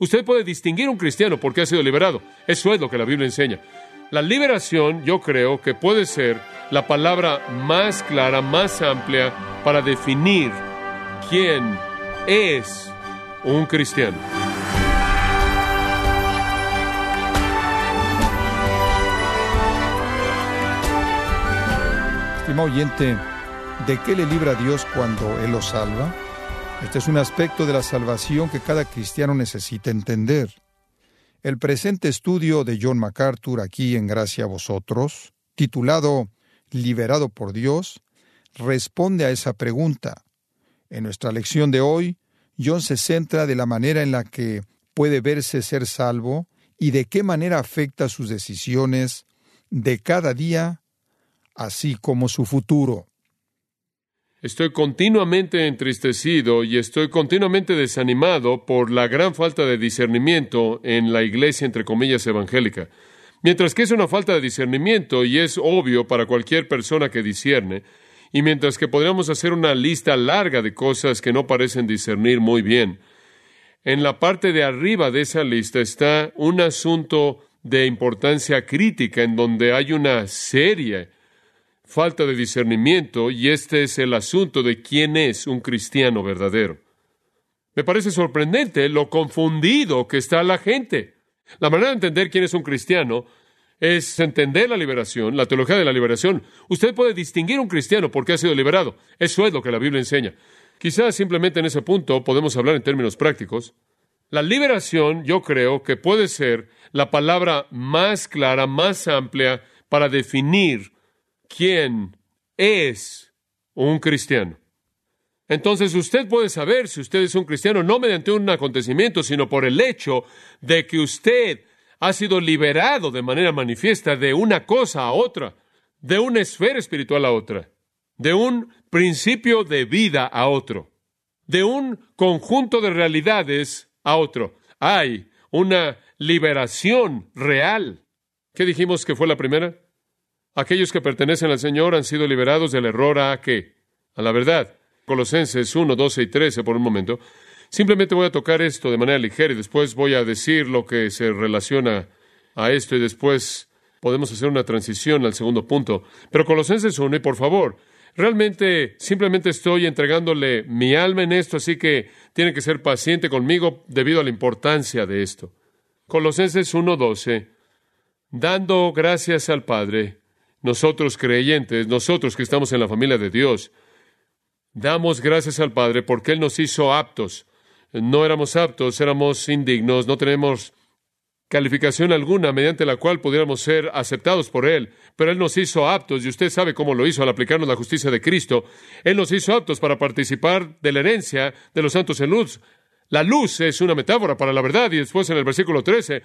Usted puede distinguir un cristiano porque ha sido liberado. Eso es lo que la Biblia enseña. La liberación, yo creo que puede ser la palabra más clara, más amplia para definir quién es un cristiano. Estimado oyente, ¿de qué le libra Dios cuando Él lo salva? Este es un aspecto de la salvación que cada cristiano necesita entender. El presente estudio de John MacArthur aquí en Gracia a vosotros, titulado Liberado por Dios, responde a esa pregunta. En nuestra lección de hoy, John se centra de la manera en la que puede verse ser salvo y de qué manera afecta sus decisiones de cada día, así como su futuro. Estoy continuamente entristecido y estoy continuamente desanimado por la gran falta de discernimiento en la iglesia, entre comillas, evangélica. Mientras que es una falta de discernimiento y es obvio para cualquier persona que discierne, y mientras que podríamos hacer una lista larga de cosas que no parecen discernir muy bien, en la parte de arriba de esa lista está un asunto de importancia crítica en donde hay una seria falta de discernimiento y este es el asunto de quién es un cristiano verdadero. Me parece sorprendente lo confundido que está la gente. La manera de entender quién es un cristiano es entender la liberación, la teología de la liberación. Usted puede distinguir un cristiano porque ha sido liberado. Eso es lo que la Biblia enseña. Quizás simplemente en ese punto podemos hablar en términos prácticos. La liberación, yo creo que puede ser la palabra más clara, más amplia para definir quién es un cristiano. Entonces usted puede saber si usted es un cristiano no mediante un acontecimiento, sino por el hecho de que usted ha sido liberado de manera manifiesta de una cosa a otra, de una esfera espiritual a otra, de un principio de vida a otro, de un conjunto de realidades a otro. Hay una liberación real. ¿Qué dijimos que fue la primera? Aquellos que pertenecen al Señor han sido liberados del error a qué? A la verdad. Colosenses 1, 12 y 13 por un momento. Simplemente voy a tocar esto de manera ligera y después voy a decir lo que se relaciona a esto y después podemos hacer una transición al segundo punto. Pero Colosenses 1, y por favor, realmente simplemente estoy entregándole mi alma en esto, así que tiene que ser paciente conmigo debido a la importancia de esto. Colosenses 1, 12. Dando gracias al Padre nosotros creyentes, nosotros que estamos en la familia de Dios, damos gracias al Padre porque Él nos hizo aptos. No éramos aptos, éramos indignos, no tenemos calificación alguna mediante la cual pudiéramos ser aceptados por Él, pero Él nos hizo aptos, y usted sabe cómo lo hizo al aplicarnos la justicia de Cristo. Él nos hizo aptos para participar de la herencia de los santos en luz. La luz es una metáfora para la verdad, y después en el versículo 13,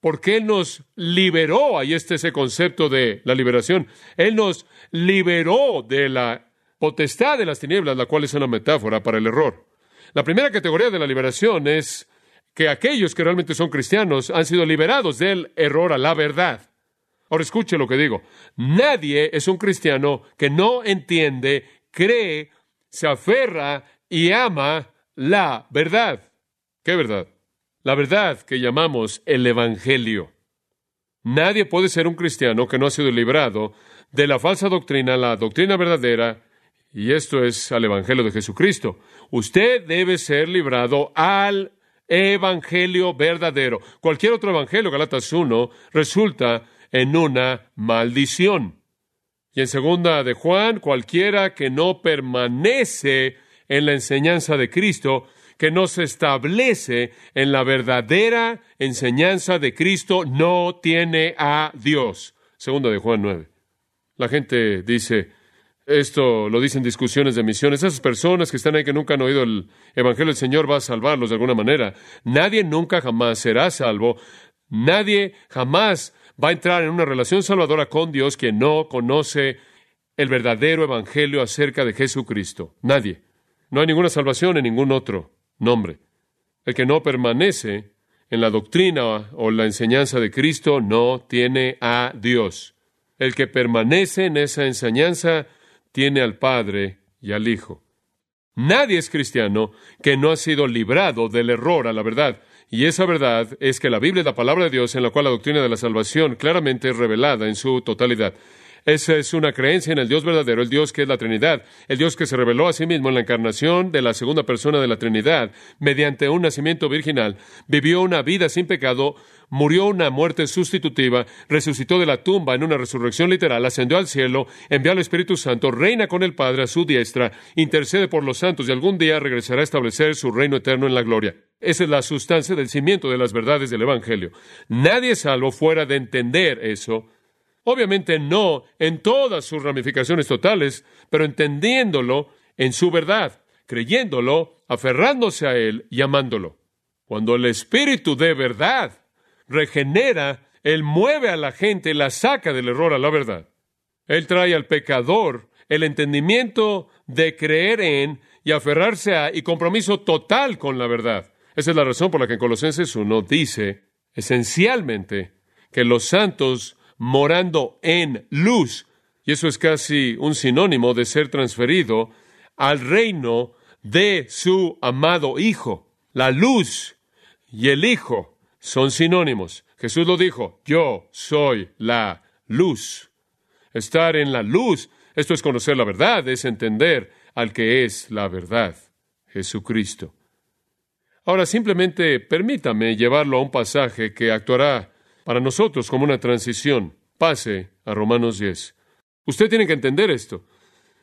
porque Él nos liberó, ahí está ese concepto de la liberación, Él nos liberó de la potestad de las tinieblas, la cual es una metáfora para el error. La primera categoría de la liberación es que aquellos que realmente son cristianos han sido liberados del error a la verdad. Ahora escuche lo que digo. Nadie es un cristiano que no entiende, cree, se aferra y ama la verdad. ¿Qué verdad? La verdad que llamamos el Evangelio. Nadie puede ser un cristiano que no ha sido librado de la falsa doctrina, la doctrina verdadera, y esto es al Evangelio de Jesucristo. Usted debe ser librado al Evangelio verdadero. Cualquier otro Evangelio, Galatas 1, resulta en una maldición. Y en segunda de Juan, cualquiera que no permanece en la enseñanza de Cristo que no se establece en la verdadera enseñanza de Cristo no tiene a Dios. Segunda de Juan 9. La gente dice, esto lo dicen discusiones de misiones, esas personas que están ahí que nunca han oído el Evangelio del Señor va a salvarlos de alguna manera. Nadie nunca jamás será salvo. Nadie jamás va a entrar en una relación salvadora con Dios que no conoce el verdadero Evangelio acerca de Jesucristo. Nadie. No hay ninguna salvación en ningún otro nombre. El que no permanece en la doctrina o la enseñanza de Cristo no tiene a Dios. El que permanece en esa enseñanza tiene al Padre y al Hijo. Nadie es cristiano que no ha sido librado del error a la verdad. Y esa verdad es que la Biblia es la palabra de Dios en la cual la doctrina de la salvación claramente es revelada en su totalidad. Esa es una creencia en el Dios verdadero, el Dios que es la Trinidad, el Dios que se reveló a sí mismo en la encarnación de la segunda persona de la Trinidad, mediante un nacimiento virginal, vivió una vida sin pecado, murió una muerte sustitutiva, resucitó de la tumba en una resurrección literal, ascendió al cielo, envió al Espíritu Santo, reina con el Padre a su diestra, intercede por los santos y algún día regresará a establecer su reino eterno en la gloria. Esa es la sustancia del cimiento de las verdades del Evangelio. Nadie salvo fuera de entender eso Obviamente no en todas sus ramificaciones totales, pero entendiéndolo en su verdad, creyéndolo, aferrándose a él y amándolo. Cuando el Espíritu de verdad regenera, Él mueve a la gente, la saca del error a la verdad. Él trae al pecador el entendimiento de creer en y aferrarse a y compromiso total con la verdad. Esa es la razón por la que en Colosenses 1 dice esencialmente que los santos morando en luz. Y eso es casi un sinónimo de ser transferido al reino de su amado Hijo. La luz y el Hijo son sinónimos. Jesús lo dijo, yo soy la luz. Estar en la luz, esto es conocer la verdad, es entender al que es la verdad, Jesucristo. Ahora simplemente permítame llevarlo a un pasaje que actuará para nosotros como una transición. Pase a Romanos 10. Usted tiene que entender esto.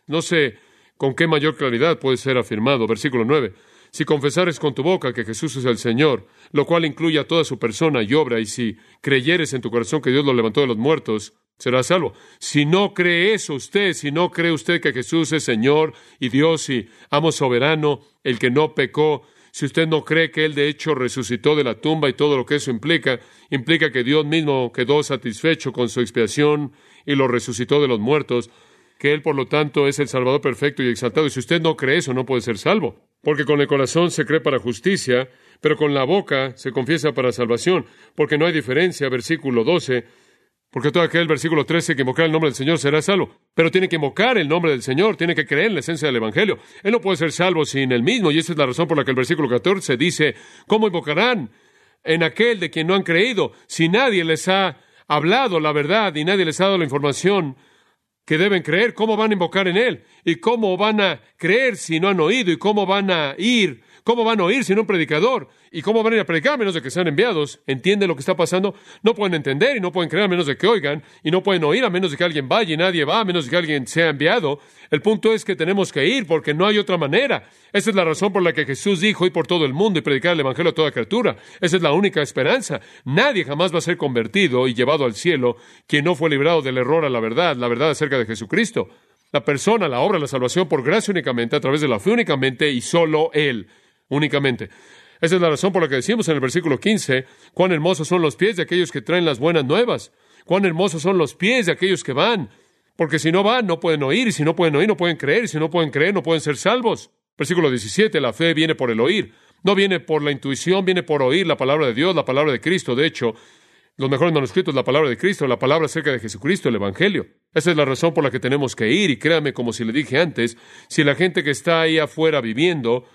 No sé con qué mayor claridad puede ser afirmado. Versículo 9. Si confesares con tu boca que Jesús es el Señor, lo cual incluye a toda su persona y obra, y si creyeres en tu corazón que Dios lo levantó de los muertos, serás salvo. Si no cree eso usted, si no cree usted que Jesús es Señor y Dios y amo soberano, el que no pecó, si usted no cree que Él de hecho resucitó de la tumba y todo lo que eso implica, implica que Dios mismo quedó satisfecho con su expiación y lo resucitó de los muertos, que Él por lo tanto es el Salvador perfecto y exaltado. Y si usted no cree eso, no puede ser salvo. Porque con el corazón se cree para justicia, pero con la boca se confiesa para salvación, porque no hay diferencia, versículo 12, porque todo aquel versículo 13 que invocar el nombre del Señor será salvo. Pero tiene que invocar el nombre del Señor, tiene que creer en la esencia del Evangelio. Él no puede ser salvo sin el mismo, y esa es la razón por la que el versículo 14 dice, ¿cómo invocarán en aquel de quien no han creído si nadie les ha hablado la verdad y nadie les ha dado la información que deben creer? ¿Cómo van a invocar en Él? ¿Y cómo van a creer si no han oído? ¿Y cómo van a ir ¿Cómo van a oír sin un predicador? ¿Y cómo van a ir a predicar menos de que sean enviados? ¿Entienden lo que está pasando? No pueden entender y no pueden creer a menos de que oigan, y no pueden oír a menos de que alguien vaya y nadie va a menos de que alguien sea enviado. El punto es que tenemos que ir porque no hay otra manera. Esa es la razón por la que Jesús dijo ir por todo el mundo y predicar el Evangelio a toda criatura. Esa es la única esperanza. Nadie jamás va a ser convertido y llevado al cielo quien no fue librado del error a la verdad, la verdad acerca de Jesucristo. La persona, la obra, la salvación por gracia únicamente, a través de la fe únicamente y solo Él únicamente. Esa es la razón por la que decimos en el versículo 15, cuán hermosos son los pies de aquellos que traen las buenas nuevas, cuán hermosos son los pies de aquellos que van, porque si no van, no pueden oír, y si no pueden oír, no pueden creer, y si no pueden creer, no pueden ser salvos. Versículo 17, la fe viene por el oír, no viene por la intuición, viene por oír la palabra de Dios, la palabra de Cristo. De hecho, los mejores manuscritos, la palabra de Cristo, la palabra acerca de Jesucristo, el Evangelio. Esa es la razón por la que tenemos que ir, y créame, como si le dije antes, si la gente que está ahí afuera viviendo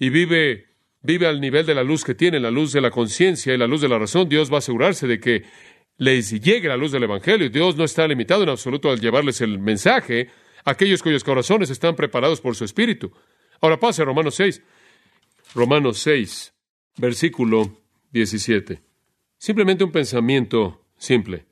y vive vive al nivel de la luz que tiene, la luz de la conciencia y la luz de la razón, Dios va a asegurarse de que les llegue la luz del Evangelio. Dios no está limitado en absoluto al llevarles el mensaje a aquellos cuyos corazones están preparados por su Espíritu. Ahora pase a Romanos 6. Romanos 6, versículo 17. Simplemente un pensamiento simple.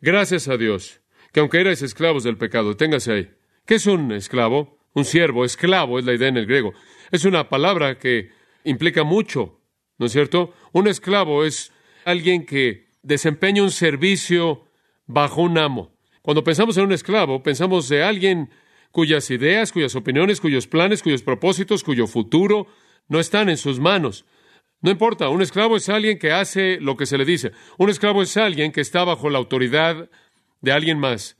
Gracias a Dios, que aunque erais esclavos del pecado, téngase ahí. ¿Qué es un esclavo? Un siervo, esclavo es la idea en el griego. Es una palabra que implica mucho, ¿no es cierto? Un esclavo es alguien que desempeña un servicio bajo un amo. Cuando pensamos en un esclavo, pensamos de alguien cuyas ideas, cuyas opiniones, cuyos planes, cuyos propósitos, cuyo futuro no están en sus manos. No importa, un esclavo es alguien que hace lo que se le dice. Un esclavo es alguien que está bajo la autoridad de alguien más.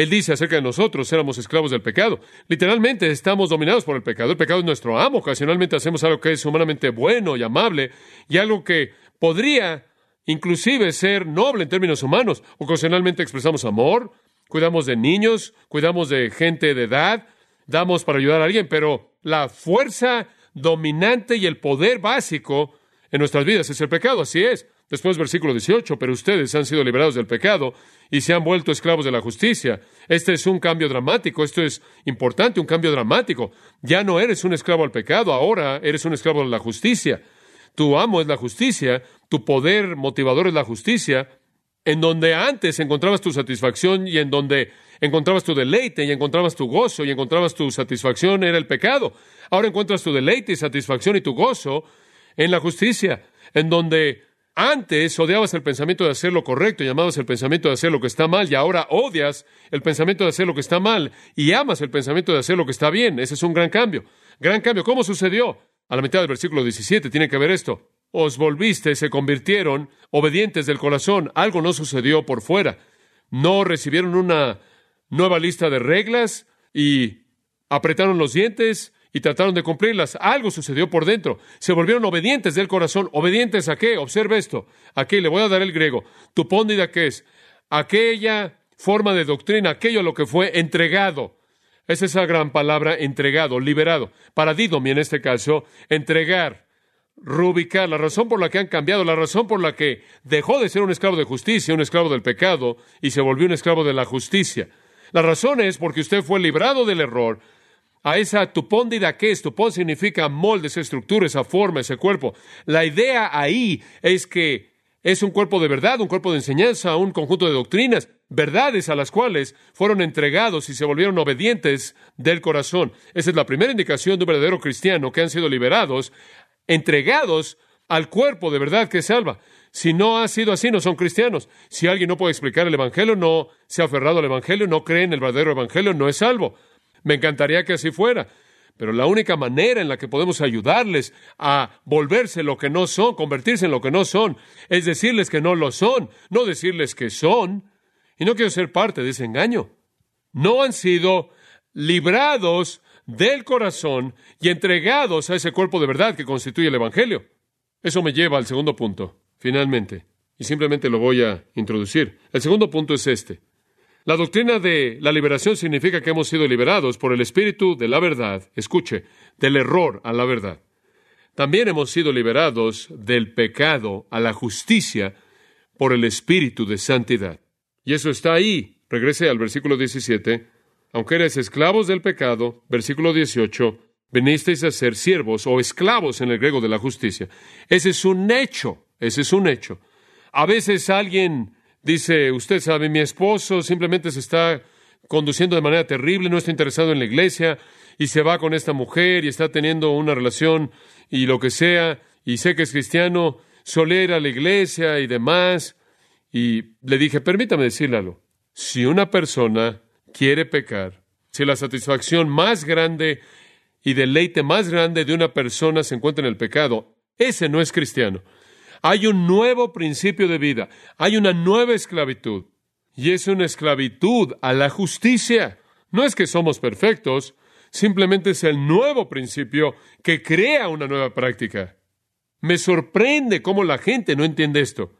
Él dice acerca de nosotros, éramos esclavos del pecado. Literalmente estamos dominados por el pecado. El pecado es nuestro amo. Ocasionalmente hacemos algo que es humanamente bueno y amable y algo que podría inclusive ser noble en términos humanos. Ocasionalmente expresamos amor, cuidamos de niños, cuidamos de gente de edad, damos para ayudar a alguien, pero la fuerza dominante y el poder básico en nuestras vidas es el pecado, así es. Después, versículo 18, pero ustedes han sido liberados del pecado y se han vuelto esclavos de la justicia. Este es un cambio dramático, esto es importante, un cambio dramático. Ya no eres un esclavo al pecado, ahora eres un esclavo de la justicia. Tu amo es la justicia, tu poder motivador es la justicia, en donde antes encontrabas tu satisfacción y en donde encontrabas tu deleite y encontrabas tu gozo y encontrabas tu satisfacción era el pecado. Ahora encuentras tu deleite y satisfacción y tu gozo en la justicia, en donde antes odiabas el pensamiento de hacer lo correcto y el pensamiento de hacer lo que está mal y ahora odias el pensamiento de hacer lo que está mal y amas el pensamiento de hacer lo que está bien. Ese es un gran cambio. Gran cambio. ¿Cómo sucedió? A la mitad del versículo 17 tiene que ver esto. Os volviste, se convirtieron obedientes del corazón. Algo no sucedió por fuera. No recibieron una nueva lista de reglas y apretaron los dientes y trataron de cumplirlas. Algo sucedió por dentro. Se volvieron obedientes del corazón. ¿Obedientes a qué? Observe esto. Aquí le voy a dar el griego. Tupóndida que es aquella forma de doctrina, aquello a lo que fue entregado. Es esa gran palabra entregado, liberado. Paradidomi en este caso, entregar, rubicar, la razón por la que han cambiado, la razón por la que dejó de ser un esclavo de justicia, un esclavo del pecado, y se volvió un esclavo de la justicia. La razón es porque usted fue librado del error, a esa tupóndida que es. Tupón significa molde, esa estructura, esa forma, ese cuerpo. La idea ahí es que es un cuerpo de verdad, un cuerpo de enseñanza, un conjunto de doctrinas, verdades a las cuales fueron entregados y se volvieron obedientes del corazón. Esa es la primera indicación de un verdadero cristiano que han sido liberados, entregados al cuerpo de verdad que salva. Si no ha sido así, no son cristianos. Si alguien no puede explicar el Evangelio, no se ha aferrado al Evangelio, no cree en el verdadero Evangelio, no es salvo. Me encantaría que así fuera. Pero la única manera en la que podemos ayudarles a volverse lo que no son, convertirse en lo que no son, es decirles que no lo son, no decirles que son. Y no quiero ser parte de ese engaño. No han sido librados del corazón y entregados a ese cuerpo de verdad que constituye el Evangelio. Eso me lleva al segundo punto, finalmente, y simplemente lo voy a introducir. El segundo punto es este. La doctrina de la liberación significa que hemos sido liberados por el espíritu de la verdad, escuche, del error a la verdad. También hemos sido liberados del pecado a la justicia por el espíritu de santidad. Y eso está ahí. Regrese al versículo 17. Aunque eres esclavos del pecado, versículo 18, venisteis a ser siervos o esclavos en el griego de la justicia. Ese es un hecho, ese es un hecho. A veces alguien Dice, usted sabe, mi esposo simplemente se está conduciendo de manera terrible, no está interesado en la iglesia y se va con esta mujer y está teniendo una relación y lo que sea, y sé que es cristiano, ir a la iglesia y demás. Y le dije, permítame decirle algo. Si una persona quiere pecar, si la satisfacción más grande y deleite más grande de una persona se encuentra en el pecado, ese no es cristiano. Hay un nuevo principio de vida, hay una nueva esclavitud, y es una esclavitud a la justicia. No es que somos perfectos, simplemente es el nuevo principio que crea una nueva práctica. Me sorprende cómo la gente no entiende esto.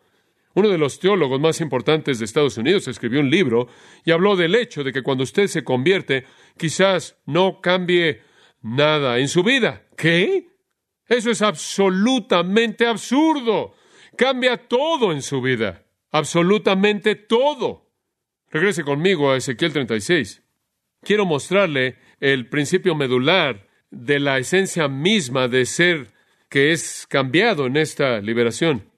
Uno de los teólogos más importantes de Estados Unidos escribió un libro y habló del hecho de que cuando usted se convierte, quizás no cambie nada en su vida. ¿Qué? Eso es absolutamente absurdo. Cambia todo en su vida. Absolutamente todo. Regrese conmigo a Ezequiel 36. Quiero mostrarle el principio medular de la esencia misma de ser que es cambiado en esta liberación.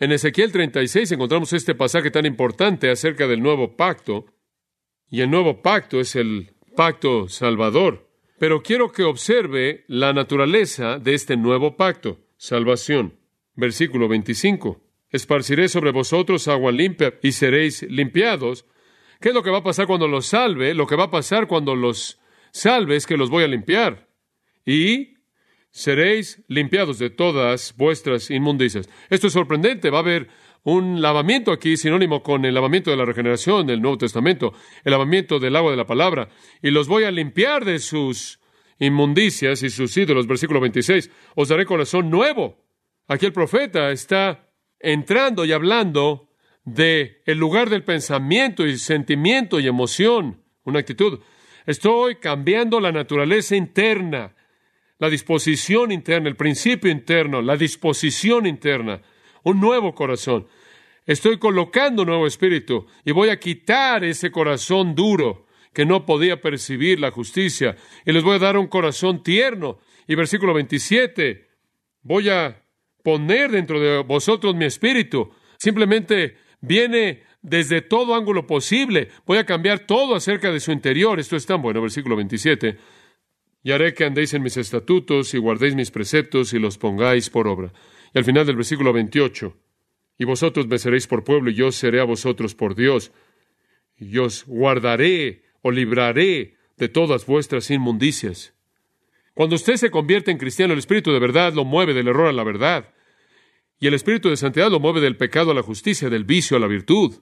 En Ezequiel 36 encontramos este pasaje tan importante acerca del nuevo pacto, y el nuevo pacto es el pacto salvador. Pero quiero que observe la naturaleza de este nuevo pacto, salvación. Versículo 25. Esparciré sobre vosotros agua limpia y seréis limpiados. ¿Qué es lo que va a pasar cuando los salve? Lo que va a pasar cuando los salve es que los voy a limpiar. Y seréis limpiados de todas vuestras inmundicias. Esto es sorprendente. Va a haber un lavamiento aquí sinónimo con el lavamiento de la regeneración del Nuevo Testamento, el lavamiento del agua de la palabra, y los voy a limpiar de sus inmundicias y sus ídolos. Versículo 26, os daré corazón nuevo. Aquí el profeta está entrando y hablando de el lugar del pensamiento y sentimiento y emoción, una actitud. Estoy cambiando la naturaleza interna la disposición interna, el principio interno, la disposición interna, un nuevo corazón. Estoy colocando un nuevo espíritu y voy a quitar ese corazón duro que no podía percibir la justicia y les voy a dar un corazón tierno. Y versículo 27, voy a poner dentro de vosotros mi espíritu. Simplemente viene desde todo ángulo posible. Voy a cambiar todo acerca de su interior. Esto es tan bueno, versículo 27 y haré que andéis en mis estatutos y guardéis mis preceptos y los pongáis por obra. Y al final del versículo 28, y vosotros me seréis por pueblo y yo seré a vosotros por Dios, y os guardaré o libraré de todas vuestras inmundicias. Cuando usted se convierte en cristiano, el Espíritu de verdad lo mueve del error a la verdad, y el Espíritu de santidad lo mueve del pecado a la justicia, del vicio a la virtud.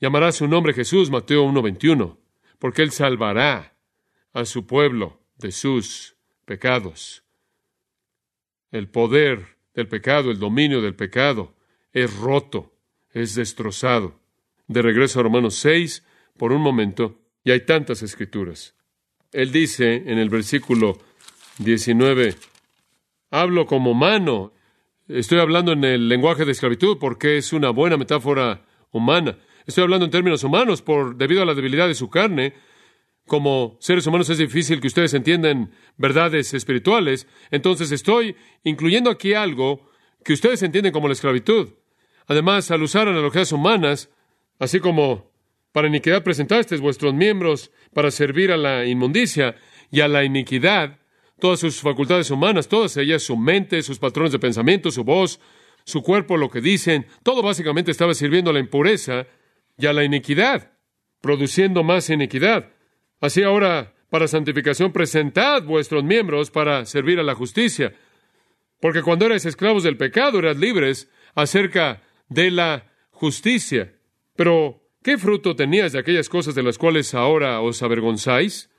Llamará su nombre Jesús, Mateo 1.21, porque Él salvará a su pueblo de sus pecados. El poder del pecado, el dominio del pecado, es roto, es destrozado. De regreso a Romanos 6, por un momento, y hay tantas escrituras. Él dice en el versículo 19, hablo como mano. Estoy hablando en el lenguaje de esclavitud porque es una buena metáfora humana. Estoy hablando en términos humanos por debido a la debilidad de su carne, como seres humanos es difícil que ustedes entiendan verdades espirituales, entonces estoy incluyendo aquí algo que ustedes entienden como la esclavitud. Además, al usar analogías humanas, así como para iniquidad presentasteis vuestros miembros para servir a la inmundicia y a la iniquidad, todas sus facultades humanas, todas ellas, su mente, sus patrones de pensamiento, su voz, su cuerpo, lo que dicen, todo básicamente estaba sirviendo a la impureza y a la iniquidad, produciendo más iniquidad. Así ahora, para santificación, presentad vuestros miembros para servir a la justicia. Porque cuando erais esclavos del pecado, eras libres acerca de la justicia. Pero, ¿qué fruto tenías de aquellas cosas de las cuales ahora os avergonzáis?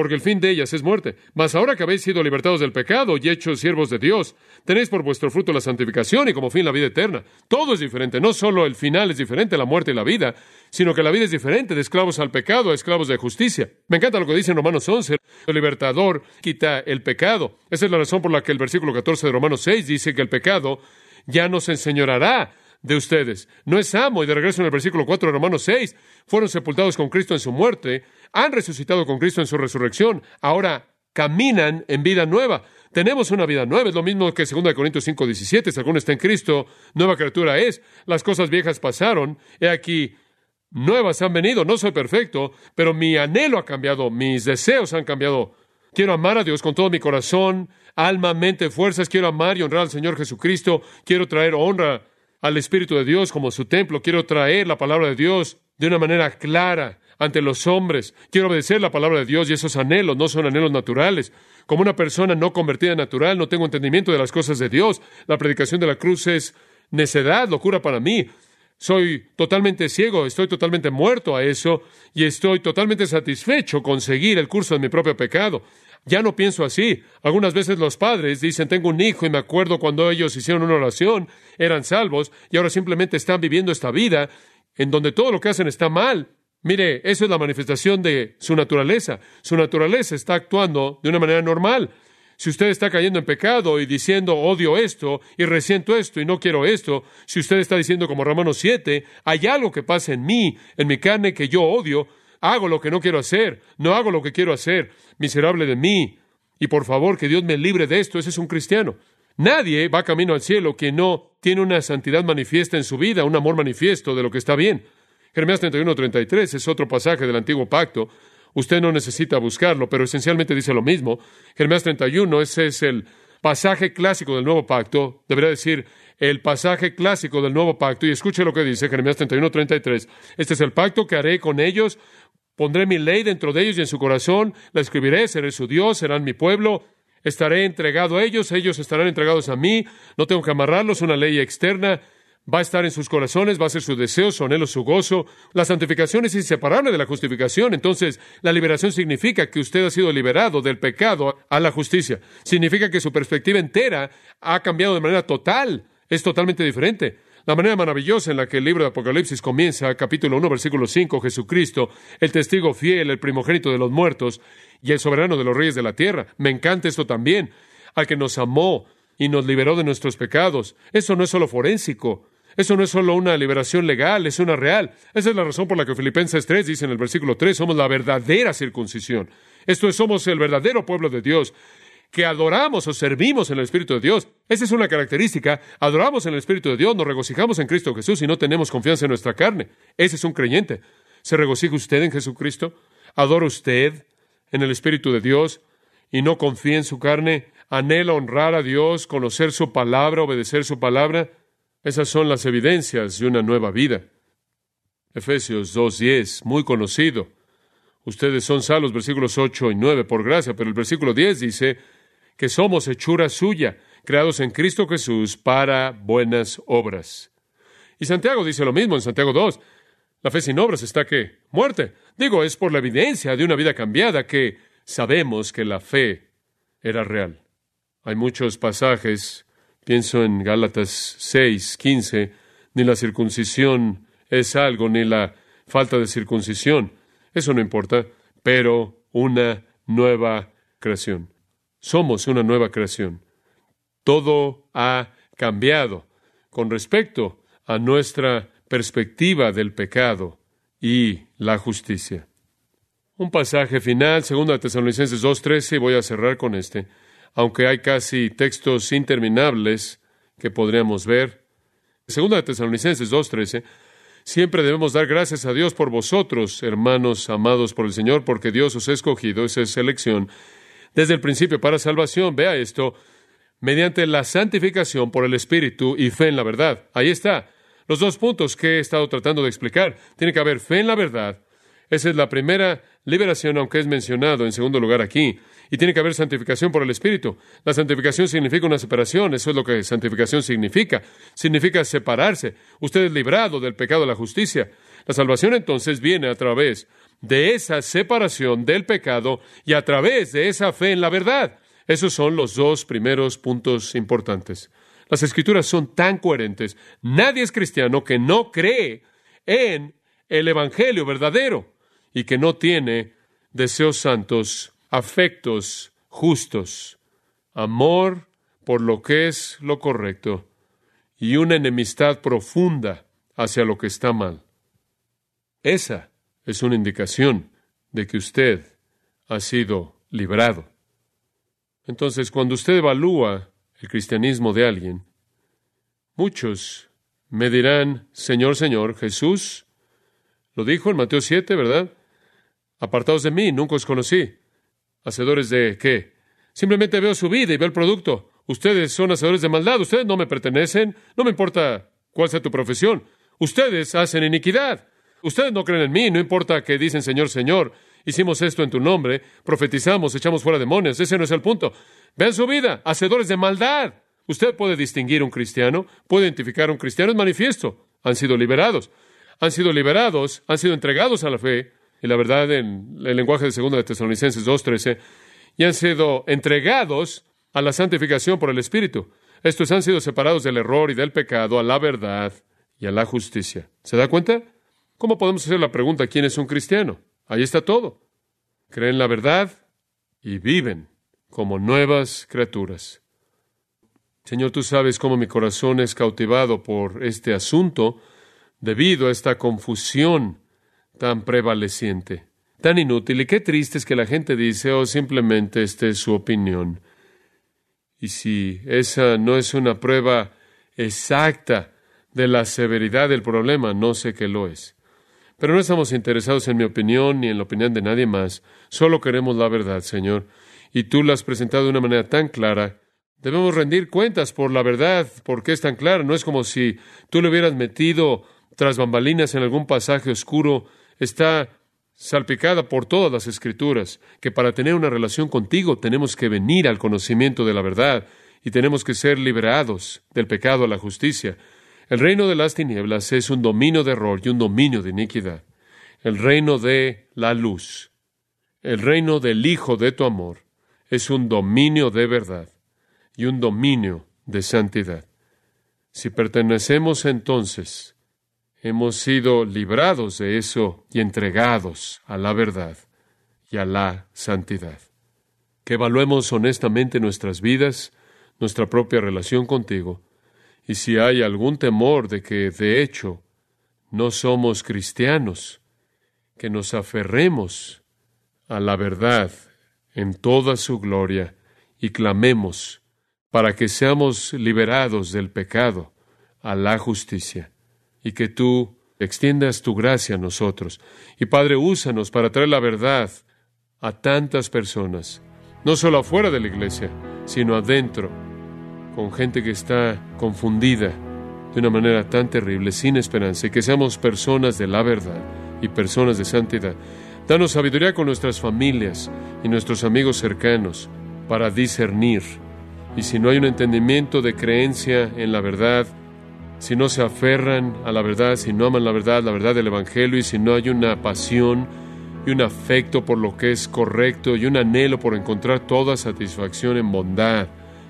Porque el fin de ellas es muerte. Mas ahora que habéis sido libertados del pecado y hechos siervos de Dios, tenéis por vuestro fruto la santificación y como fin la vida eterna. Todo es diferente, no solo el final es diferente, la muerte y la vida, sino que la vida es diferente, de esclavos al pecado a esclavos de justicia. Me encanta lo que dice en Romanos 11, el libertador quita el pecado. Esa es la razón por la que el versículo 14 de Romanos 6 dice que el pecado ya no se enseñorará de ustedes. No es amo, y de regreso en el versículo 4 de Romanos 6, fueron sepultados con Cristo en su muerte, han resucitado con Cristo en su resurrección, ahora caminan en vida nueva. Tenemos una vida nueva, es lo mismo que 2 Corintios 5, 17, si alguno está en Cristo, nueva criatura es, las cosas viejas pasaron, he aquí, nuevas han venido, no soy perfecto, pero mi anhelo ha cambiado, mis deseos han cambiado. Quiero amar a Dios con todo mi corazón, alma, mente, fuerzas, quiero amar y honrar al Señor Jesucristo, quiero traer honra al Espíritu de Dios como su templo, quiero traer la palabra de Dios de una manera clara ante los hombres, quiero obedecer la palabra de Dios y esos anhelos no son anhelos naturales. Como una persona no convertida en natural, no tengo entendimiento de las cosas de Dios. La predicación de la cruz es necedad, locura para mí. Soy totalmente ciego, estoy totalmente muerto a eso y estoy totalmente satisfecho con seguir el curso de mi propio pecado. Ya no pienso así. Algunas veces los padres dicen, tengo un hijo y me acuerdo cuando ellos hicieron una oración, eran salvos y ahora simplemente están viviendo esta vida en donde todo lo que hacen está mal. Mire, eso es la manifestación de su naturaleza. Su naturaleza está actuando de una manera normal. Si usted está cayendo en pecado y diciendo odio esto y resiento esto y no quiero esto, si usted está diciendo como Romanos 7, hay algo que pasa en mí, en mi carne que yo odio, hago lo que no quiero hacer, no hago lo que quiero hacer, miserable de mí. Y por favor, que Dios me libre de esto, ese es un cristiano. Nadie va camino al cielo que no tiene una santidad manifiesta en su vida, un amor manifiesto de lo que está bien. Jeremías 31, 33 es otro pasaje del antiguo pacto. Usted no necesita buscarlo, pero esencialmente dice lo mismo. Jeremías 31, ese es el pasaje clásico del nuevo pacto. Debería decir el pasaje clásico del nuevo pacto. Y escuche lo que dice Jeremías 31, 33. Este es el pacto que haré con ellos Pondré mi ley dentro de ellos y en su corazón, la escribiré, seré su Dios, serán mi pueblo, estaré entregado a ellos, ellos estarán entregados a mí, no tengo que amarrarlos, una ley externa, va a estar en sus corazones, va a ser su deseo, su anhelo, su gozo. La santificación es inseparable de la justificación. Entonces, la liberación significa que usted ha sido liberado del pecado a la justicia. Significa que su perspectiva entera ha cambiado de manera total es totalmente diferente. La manera maravillosa en la que el libro de Apocalipsis comienza, capítulo 1, versículo 5, Jesucristo, el testigo fiel, el primogénito de los muertos y el soberano de los reyes de la tierra. Me encanta esto también, al que nos amó y nos liberó de nuestros pecados. Eso no es solo forénsico, eso no es solo una liberación legal, es una real. Esa es la razón por la que Filipenses 3 dice en el versículo 3, somos la verdadera circuncisión. Esto es, somos el verdadero pueblo de Dios que adoramos o servimos en el Espíritu de Dios. Esa es una característica. Adoramos en el Espíritu de Dios, nos regocijamos en Cristo Jesús y no tenemos confianza en nuestra carne. Ese es un creyente. ¿Se regocija usted en Jesucristo? ¿Adora usted en el Espíritu de Dios y no confía en su carne? ¿Anhela honrar a Dios, conocer su palabra, obedecer su palabra? Esas son las evidencias de una nueva vida. Efesios 2.10, muy conocido. Ustedes son salvos, versículos 8 y 9, por gracia, pero el versículo 10 dice, que somos hechura suya, creados en Cristo Jesús para buenas obras. Y Santiago dice lo mismo en Santiago 2. La fe sin obras está que muerte. Digo, es por la evidencia de una vida cambiada que sabemos que la fe era real. Hay muchos pasajes, pienso en Gálatas 6, 15, ni la circuncisión es algo, ni la falta de circuncisión. Eso no importa, pero una nueva creación. Somos una nueva creación. Todo ha cambiado con respecto a nuestra perspectiva del pecado y la justicia. Un pasaje final, 2 Tesalonicenses 2.13, y voy a cerrar con este, aunque hay casi textos interminables que podríamos ver. 2 Tesalonicenses 2.13, siempre debemos dar gracias a Dios por vosotros, hermanos amados por el Señor, porque Dios os ha escogido, esa es elección, desde el principio para salvación. Vea esto, mediante la santificación por el Espíritu y fe en la verdad. Ahí está. Los dos puntos que he estado tratando de explicar. Tiene que haber fe en la verdad. Esa es la primera liberación, aunque es mencionado en segundo lugar aquí. Y tiene que haber santificación por el Espíritu. La santificación significa una separación. Eso es lo que santificación significa. Significa separarse. Usted es librado del pecado a la justicia. La salvación entonces viene a través de esa separación del pecado y a través de esa fe en la verdad. Esos son los dos primeros puntos importantes. Las escrituras son tan coherentes. Nadie es cristiano que no cree en el Evangelio verdadero y que no tiene deseos santos, afectos justos, amor por lo que es lo correcto y una enemistad profunda hacia lo que está mal. Esa es una indicación de que usted ha sido librado. Entonces, cuando usted evalúa el cristianismo de alguien, muchos me dirán, Señor, Señor, Jesús lo dijo en Mateo 7, ¿verdad? Apartados de mí, nunca os conocí. ¿Hacedores de qué? Simplemente veo su vida y veo el producto. Ustedes son hacedores de maldad, ustedes no me pertenecen, no me importa cuál sea tu profesión. Ustedes hacen iniquidad. Ustedes no creen en mí, no importa que dicen Señor, Señor, hicimos esto en tu nombre, profetizamos, echamos fuera demonios, ese no es el punto. Vean su vida, hacedores de maldad. Usted puede distinguir un cristiano, puede identificar un cristiano, es manifiesto. Han sido liberados. Han sido liberados, han sido entregados a la fe, y la verdad en el lenguaje de 2 de Tesalonicenses 2.13, y han sido entregados a la santificación por el Espíritu. Estos han sido separados del error y del pecado a la verdad y a la justicia. ¿Se da cuenta? ¿Cómo podemos hacer la pregunta quién es un cristiano? Ahí está todo. Creen la verdad y viven como nuevas criaturas. Señor, tú sabes cómo mi corazón es cautivado por este asunto debido a esta confusión tan prevaleciente, tan inútil. Y qué triste es que la gente dice, oh, simplemente esta es su opinión. Y si esa no es una prueba exacta de la severidad del problema, no sé qué lo es. Pero no estamos interesados en mi opinión ni en la opinión de nadie más. Solo queremos la verdad, Señor. Y tú la has presentado de una manera tan clara. Debemos rendir cuentas por la verdad, porque es tan clara. No es como si tú le hubieras metido tras bambalinas en algún pasaje oscuro. Está salpicada por todas las escrituras, que para tener una relación contigo tenemos que venir al conocimiento de la verdad y tenemos que ser liberados del pecado a la justicia. El reino de las tinieblas es un dominio de error y un dominio de iniquidad. El reino de la luz, el reino del Hijo de tu amor, es un dominio de verdad y un dominio de santidad. Si pertenecemos entonces, hemos sido librados de eso y entregados a la verdad y a la santidad. Que evaluemos honestamente nuestras vidas, nuestra propia relación contigo, y si hay algún temor de que, de hecho, no somos cristianos, que nos aferremos a la verdad en toda su gloria y clamemos para que seamos liberados del pecado a la justicia y que tú extiendas tu gracia a nosotros. Y Padre, úsanos para traer la verdad a tantas personas, no solo afuera de la iglesia, sino adentro, con gente que está confundida de una manera tan terrible, sin esperanza, y que seamos personas de la verdad y personas de santidad. Danos sabiduría con nuestras familias y nuestros amigos cercanos para discernir. Y si no hay un entendimiento de creencia en la verdad, si no se aferran a la verdad, si no aman la verdad, la verdad del Evangelio, y si no hay una pasión y un afecto por lo que es correcto y un anhelo por encontrar toda satisfacción en bondad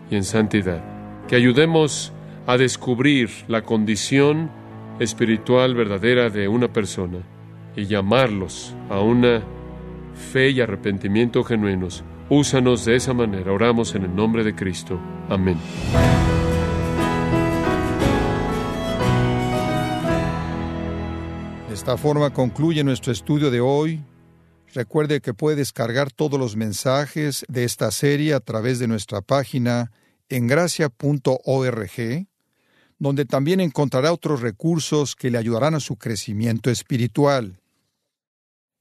y en santidad, que ayudemos a descubrir la condición espiritual verdadera de una persona y llamarlos a una fe y arrepentimiento genuinos. Úsanos de esa manera. Oramos en el nombre de Cristo. Amén. De esta forma concluye nuestro estudio de hoy. Recuerde que puede descargar todos los mensajes de esta serie a través de nuestra página en gracia.org, donde también encontrará otros recursos que le ayudarán a su crecimiento espiritual.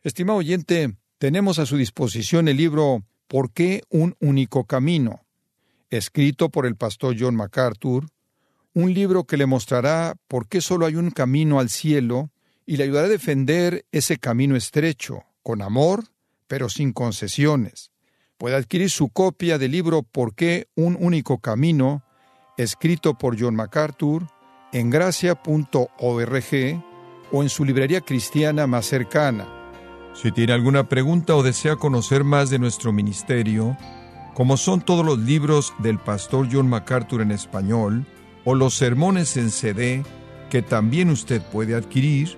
Estimado oyente, tenemos a su disposición el libro ¿Por qué un único camino? escrito por el pastor John MacArthur, un libro que le mostrará por qué solo hay un camino al cielo y le ayudará a defender ese camino estrecho, con amor, pero sin concesiones. Puede adquirir su copia del libro ¿Por qué un único camino? escrito por John MacArthur en gracia.org o en su librería cristiana más cercana. Si tiene alguna pregunta o desea conocer más de nuestro ministerio, como son todos los libros del pastor John MacArthur en español o los sermones en CD que también usted puede adquirir,